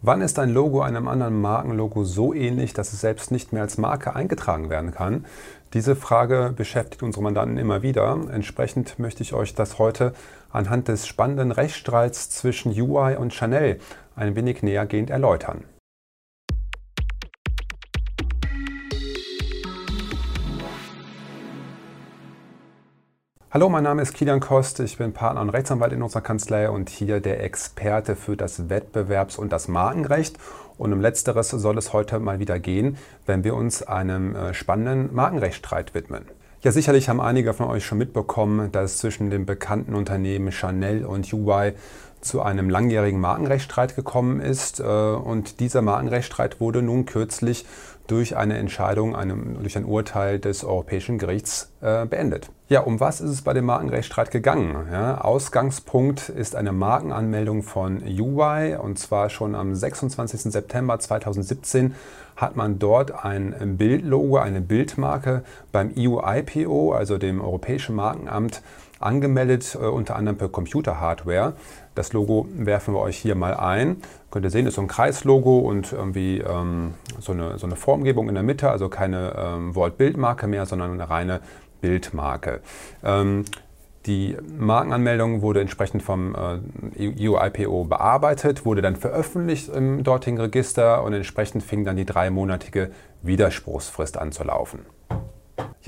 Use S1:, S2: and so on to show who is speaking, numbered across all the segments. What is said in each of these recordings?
S1: Wann ist ein Logo einem anderen Markenlogo so ähnlich, dass es selbst nicht mehr als Marke eingetragen werden kann? Diese Frage beschäftigt unsere Mandanten immer wieder. Entsprechend möchte ich euch das heute anhand des spannenden Rechtsstreits zwischen UI und Chanel ein wenig nähergehend erläutern. Hallo, mein Name ist Kilian Kost, ich bin Partner und Rechtsanwalt in unserer Kanzlei und hier der Experte für das Wettbewerbs- und das Markenrecht. Und um letzteres soll es heute mal wieder gehen, wenn wir uns einem äh, spannenden Markenrechtsstreit widmen. Ja, sicherlich haben einige von euch schon mitbekommen, dass zwischen den bekannten Unternehmen Chanel und UI zu einem langjährigen Markenrechtsstreit gekommen ist. Äh, und dieser Markenrechtsstreit wurde nun kürzlich durch eine Entscheidung, einem, durch ein Urteil des Europäischen Gerichts äh, beendet. Ja, um was ist es bei dem Markenrechtsstreit gegangen? Ja, Ausgangspunkt ist eine Markenanmeldung von UI und zwar schon am 26. September 2017 hat man dort ein Bildlogo, eine Bildmarke beim EU-IPO, also dem Europäischen Markenamt, angemeldet, äh, unter anderem per Computer-Hardware. Das Logo werfen wir euch hier mal ein. Könnt ihr sehen, ist so ein Kreislogo und irgendwie ähm, so, eine, so eine Formgebung in der Mitte, also keine ähm, Wort-Bildmarke mehr, sondern eine reine Bildmarke. Ähm, die Markenanmeldung wurde entsprechend vom äh, EU-IPO bearbeitet, wurde dann veröffentlicht im dortigen Register und entsprechend fing dann die dreimonatige Widerspruchsfrist an zu laufen.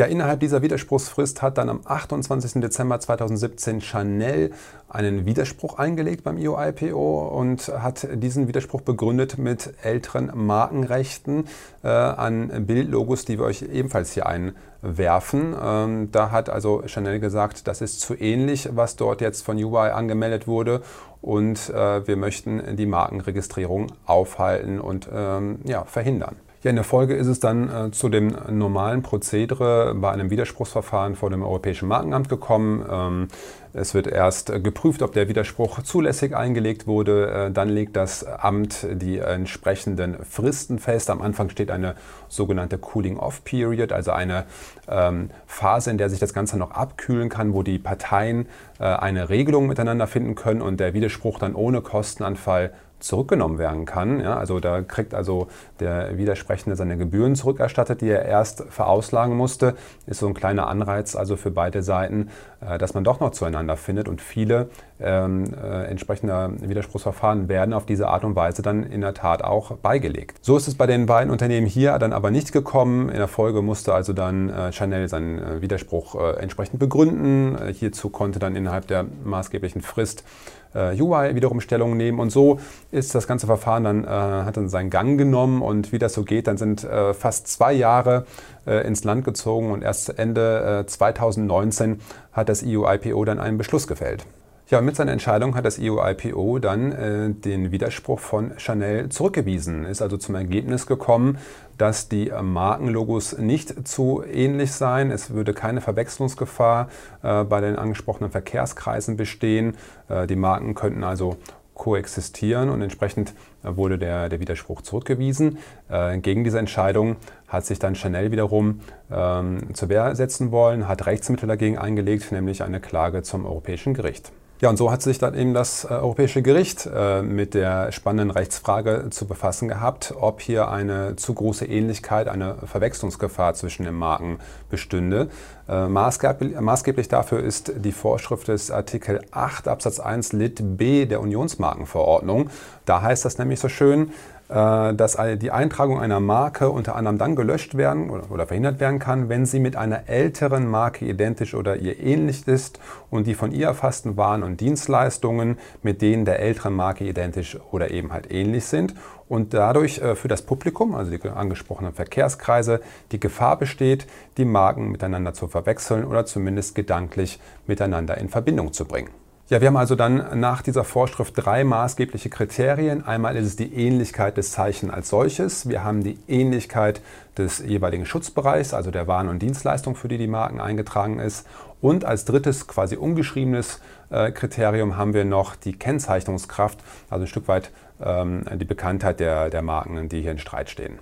S1: Ja, innerhalb dieser Widerspruchsfrist hat dann am 28. Dezember 2017 Chanel einen Widerspruch eingelegt beim EU-IPO und hat diesen Widerspruch begründet mit älteren Markenrechten äh, an Bildlogos, die wir euch ebenfalls hier einwerfen. Ähm, da hat also Chanel gesagt, das ist zu ähnlich, was dort jetzt von UI angemeldet wurde und äh, wir möchten die Markenregistrierung aufhalten und ähm, ja, verhindern. Ja, in der Folge ist es dann äh, zu dem normalen Prozedere bei einem Widerspruchsverfahren vor dem Europäischen Markenamt gekommen. Ähm, es wird erst geprüft, ob der Widerspruch zulässig eingelegt wurde. Äh, dann legt das Amt die entsprechenden Fristen fest. Am Anfang steht eine sogenannte Cooling-Off-Period, also eine ähm, Phase, in der sich das Ganze noch abkühlen kann, wo die Parteien äh, eine Regelung miteinander finden können und der Widerspruch dann ohne Kostenanfall zurückgenommen werden kann. Ja, also da kriegt also der Widersprechende seine Gebühren zurückerstattet, die er erst verauslagen musste. Ist so ein kleiner Anreiz also für beide Seiten, äh, dass man doch noch zueinander findet. Und viele ähm, äh, entsprechender Widerspruchsverfahren werden auf diese Art und Weise dann in der Tat auch beigelegt. So ist es bei den beiden Unternehmen hier dann aber nicht gekommen. In der Folge musste also dann äh, Chanel seinen äh, Widerspruch äh, entsprechend begründen. Äh, hierzu konnte dann innerhalb der maßgeblichen Frist UI wiederum Stellung nehmen und so ist das ganze Verfahren dann, hat dann seinen Gang genommen und wie das so geht, dann sind fast zwei Jahre ins Land gezogen und erst Ende 2019 hat das EU-IPO dann einen Beschluss gefällt. Ja, mit seiner Entscheidung hat das EU-IPO dann äh, den Widerspruch von Chanel zurückgewiesen, ist also zum Ergebnis gekommen, dass die Markenlogos nicht zu ähnlich seien. Es würde keine Verwechslungsgefahr äh, bei den angesprochenen Verkehrskreisen bestehen. Äh, die Marken könnten also koexistieren und entsprechend wurde der, der Widerspruch zurückgewiesen. Äh, gegen diese Entscheidung hat sich dann Chanel wiederum ähm, zur Wehr setzen wollen, hat Rechtsmittel dagegen eingelegt, nämlich eine Klage zum Europäischen Gericht. Ja, und so hat sich dann eben das äh, Europäische Gericht äh, mit der spannenden Rechtsfrage zu befassen gehabt, ob hier eine zu große Ähnlichkeit, eine Verwechslungsgefahr zwischen den Marken bestünde. Äh, maßgeblich, maßgeblich dafür ist die Vorschrift des Artikel 8 Absatz 1 Lit B der Unionsmarkenverordnung. Da heißt das nämlich so schön, dass die Eintragung einer Marke unter anderem dann gelöscht werden oder verhindert werden kann, wenn sie mit einer älteren Marke identisch oder ihr ähnlich ist und die von ihr erfassten Waren und Dienstleistungen mit denen der älteren Marke identisch oder eben halt ähnlich sind und dadurch äh, für das Publikum, also die angesprochenen Verkehrskreise, die Gefahr besteht, die Marken miteinander zu verwechseln oder zumindest gedanklich miteinander in Verbindung zu bringen. Ja, wir haben also dann nach dieser Vorschrift drei maßgebliche Kriterien. Einmal ist es die Ähnlichkeit des Zeichen als solches. Wir haben die Ähnlichkeit des jeweiligen Schutzbereichs, also der Waren und Dienstleistung, für die die Marken eingetragen ist. Und als drittes, quasi ungeschriebenes äh, Kriterium haben wir noch die Kennzeichnungskraft, also ein Stück weit ähm, die Bekanntheit der, der Marken, die hier in Streit stehen.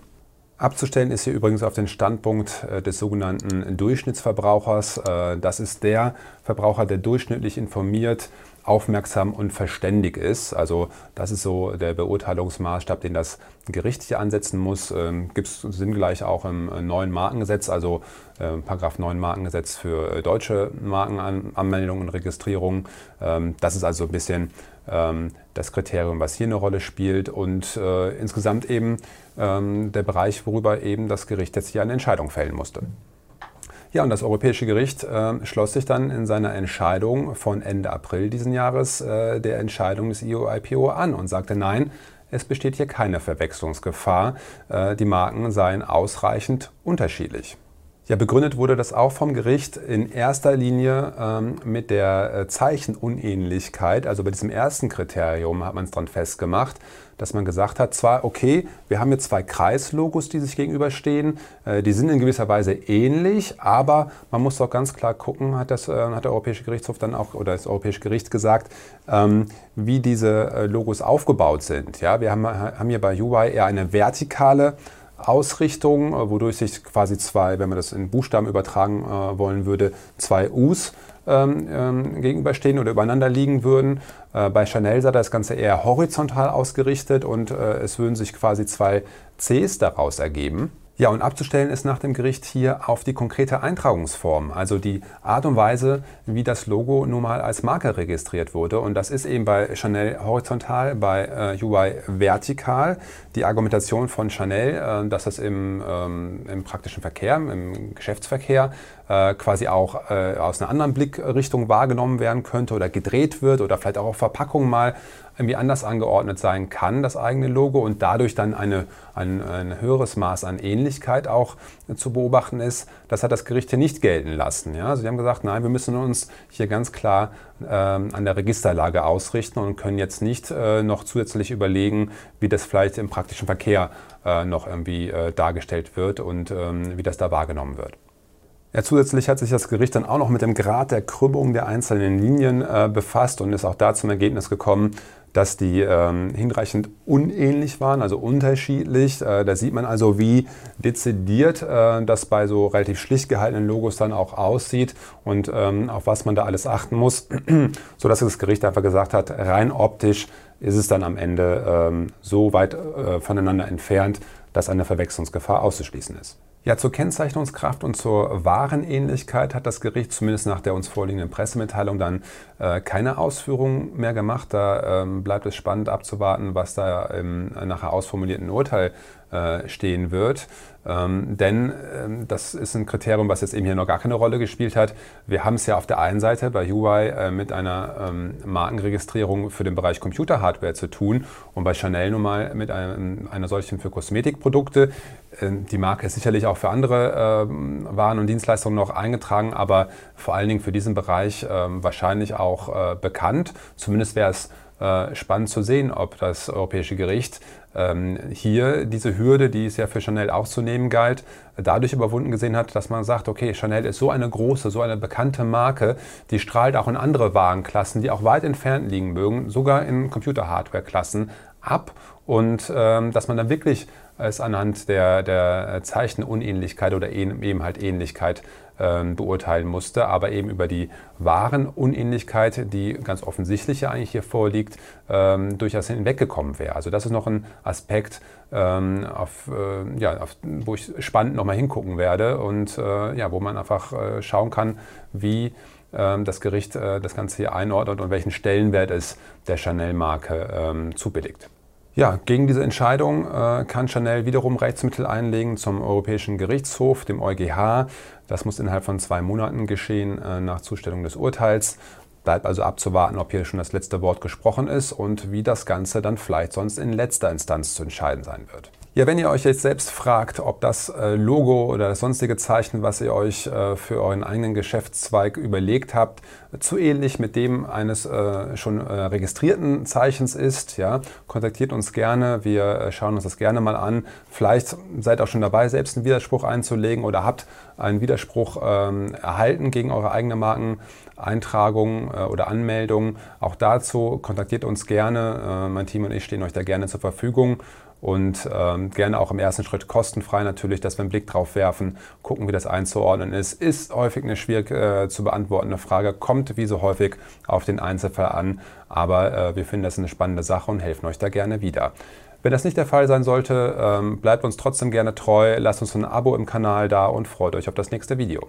S1: Abzustellen ist hier übrigens auf den Standpunkt äh, des sogenannten Durchschnittsverbrauchers. Äh, das ist der Verbraucher, der durchschnittlich informiert aufmerksam und verständig ist. Also das ist so der Beurteilungsmaßstab, den das Gericht hier ansetzen muss. Ähm, Gibt es sinngleich auch im äh, neuen Markengesetz, also äh, Paragraph 9 Markengesetz für deutsche Markenanmeldungen und Registrierungen. Ähm, das ist also ein bisschen ähm, das Kriterium, was hier eine Rolle spielt und äh, insgesamt eben ähm, der Bereich, worüber eben das Gericht jetzt hier eine Entscheidung fällen musste. Ja, und das Europäische Gericht äh, schloss sich dann in seiner Entscheidung von Ende April diesen Jahres äh, der Entscheidung des EU-IPO an und sagte, nein, es besteht hier keine Verwechslungsgefahr. Äh, die Marken seien ausreichend unterschiedlich. Ja, begründet wurde das auch vom Gericht in erster Linie ähm, mit der äh, Zeichenunähnlichkeit. Also bei diesem ersten Kriterium hat man es dran festgemacht, dass man gesagt hat, zwar, okay, wir haben hier zwei Kreislogos, die sich gegenüberstehen, äh, die sind in gewisser Weise ähnlich, aber man muss doch ganz klar gucken, hat, das, äh, hat der Europäische Gerichtshof dann auch, oder das Europäische Gericht gesagt, ähm, wie diese äh, Logos aufgebaut sind. Ja, wir haben, haben hier bei UI eher eine vertikale Ausrichtung, äh, wodurch sich quasi zwei, wenn man das in Buchstaben übertragen äh, wollen würde, zwei U's ähm, ähm, gegenüberstehen oder übereinander liegen würden. Äh, bei Chanel sah das Ganze eher horizontal ausgerichtet und äh, es würden sich quasi zwei Cs daraus ergeben. Ja, und abzustellen ist nach dem Gericht hier auf die konkrete Eintragungsform, also die Art und Weise, wie das Logo nun mal als Marke registriert wurde. Und das ist eben bei Chanel horizontal, bei äh, UI vertikal. Die Argumentation von Chanel, äh, dass das im, ähm, im, praktischen Verkehr, im Geschäftsverkehr äh, quasi auch äh, aus einer anderen Blickrichtung wahrgenommen werden könnte oder gedreht wird oder vielleicht auch auf Verpackung mal irgendwie anders angeordnet sein kann, das eigene Logo, und dadurch dann eine, ein, ein höheres Maß an Ähnlichkeit auch zu beobachten ist, das hat das Gericht hier nicht gelten lassen. Ja? Also sie haben gesagt, nein, wir müssen uns hier ganz klar ähm, an der Registerlage ausrichten und können jetzt nicht äh, noch zusätzlich überlegen, wie das vielleicht im praktischen Verkehr äh, noch irgendwie äh, dargestellt wird und ähm, wie das da wahrgenommen wird. Ja, zusätzlich hat sich das Gericht dann auch noch mit dem Grad der Krümmung der einzelnen Linien äh, befasst und ist auch da zum Ergebnis gekommen, dass die ähm, hinreichend unähnlich waren, also unterschiedlich. Äh, da sieht man also, wie dezidiert äh, das bei so relativ schlicht gehaltenen Logos dann auch aussieht und ähm, auf was man da alles achten muss, sodass das Gericht einfach gesagt hat, rein optisch ist es dann am Ende ähm, so weit äh, voneinander entfernt, dass eine Verwechslungsgefahr auszuschließen ist. Ja, zur Kennzeichnungskraft und zur Warenähnlichkeit hat das Gericht zumindest nach der uns vorliegenden Pressemitteilung dann äh, keine Ausführungen mehr gemacht. Da ähm, bleibt es spannend abzuwarten, was da im nachher ausformulierten Urteil äh, stehen wird. Ähm, denn ähm, das ist ein Kriterium, was jetzt eben hier noch gar keine Rolle gespielt hat. Wir haben es ja auf der einen Seite bei UI äh, mit einer ähm, Markenregistrierung für den Bereich Computerhardware zu tun und bei Chanel nun mal mit einem, einer solchen für Kosmetikprodukte. Äh, die Marke ist sicherlich auch für andere ähm, Waren und Dienstleistungen noch eingetragen, aber vor allen Dingen für diesen Bereich ähm, wahrscheinlich auch äh, bekannt. Zumindest wäre es äh, spannend zu sehen, ob das Europäische Gericht ähm, hier diese Hürde, die es ja für Chanel auch zu nehmen galt, dadurch überwunden gesehen hat, dass man sagt, okay, Chanel ist so eine große, so eine bekannte Marke, die strahlt auch in andere Warenklassen, die auch weit entfernt liegen mögen, sogar in Computer-Hardware-Klassen ab. Und ähm, dass man dann wirklich es anhand der, der Zeichenunähnlichkeit oder eben halt Ähnlichkeit ähm, beurteilen musste, aber eben über die wahren Unähnlichkeit, die ganz offensichtlich ja eigentlich hier vorliegt, ähm, durchaus hinweggekommen wäre. Also das ist noch ein Aspekt, ähm, auf, äh, ja, auf, wo ich spannend nochmal hingucken werde und äh, ja, wo man einfach äh, schauen kann, wie ähm, das Gericht das Ganze hier einordnet und welchen Stellenwert es der Chanel-Marke ähm, zubilligt. Ja, gegen diese Entscheidung äh, kann Chanel wiederum Rechtsmittel einlegen zum Europäischen Gerichtshof, dem EuGH. Das muss innerhalb von zwei Monaten geschehen äh, nach Zustellung des Urteils. Bleibt also abzuwarten, ob hier schon das letzte Wort gesprochen ist und wie das Ganze dann vielleicht sonst in letzter Instanz zu entscheiden sein wird. Ja, wenn ihr euch jetzt selbst fragt, ob das äh, Logo oder das sonstige Zeichen, was ihr euch äh, für euren eigenen Geschäftszweig überlegt habt, zu ähnlich mit dem eines äh, schon registrierten Zeichens ist, ja, kontaktiert uns gerne. Wir schauen uns das gerne mal an. Vielleicht seid auch schon dabei, selbst einen Widerspruch einzulegen oder habt einen Widerspruch ähm, erhalten gegen eure eigene Markeneintragung oder Anmeldung. Auch dazu kontaktiert uns gerne. mein Team und ich stehen euch da gerne zur Verfügung. Und ähm, gerne auch im ersten Schritt kostenfrei natürlich, dass wir einen Blick drauf werfen, gucken, wie das einzuordnen ist. Ist häufig eine schwierig äh, zu beantwortende Frage, kommt wie so häufig auf den Einzelfall an, aber äh, wir finden das eine spannende Sache und helfen euch da gerne wieder. Wenn das nicht der Fall sein sollte, ähm, bleibt uns trotzdem gerne treu, lasst uns ein Abo im Kanal da und freut euch auf das nächste Video.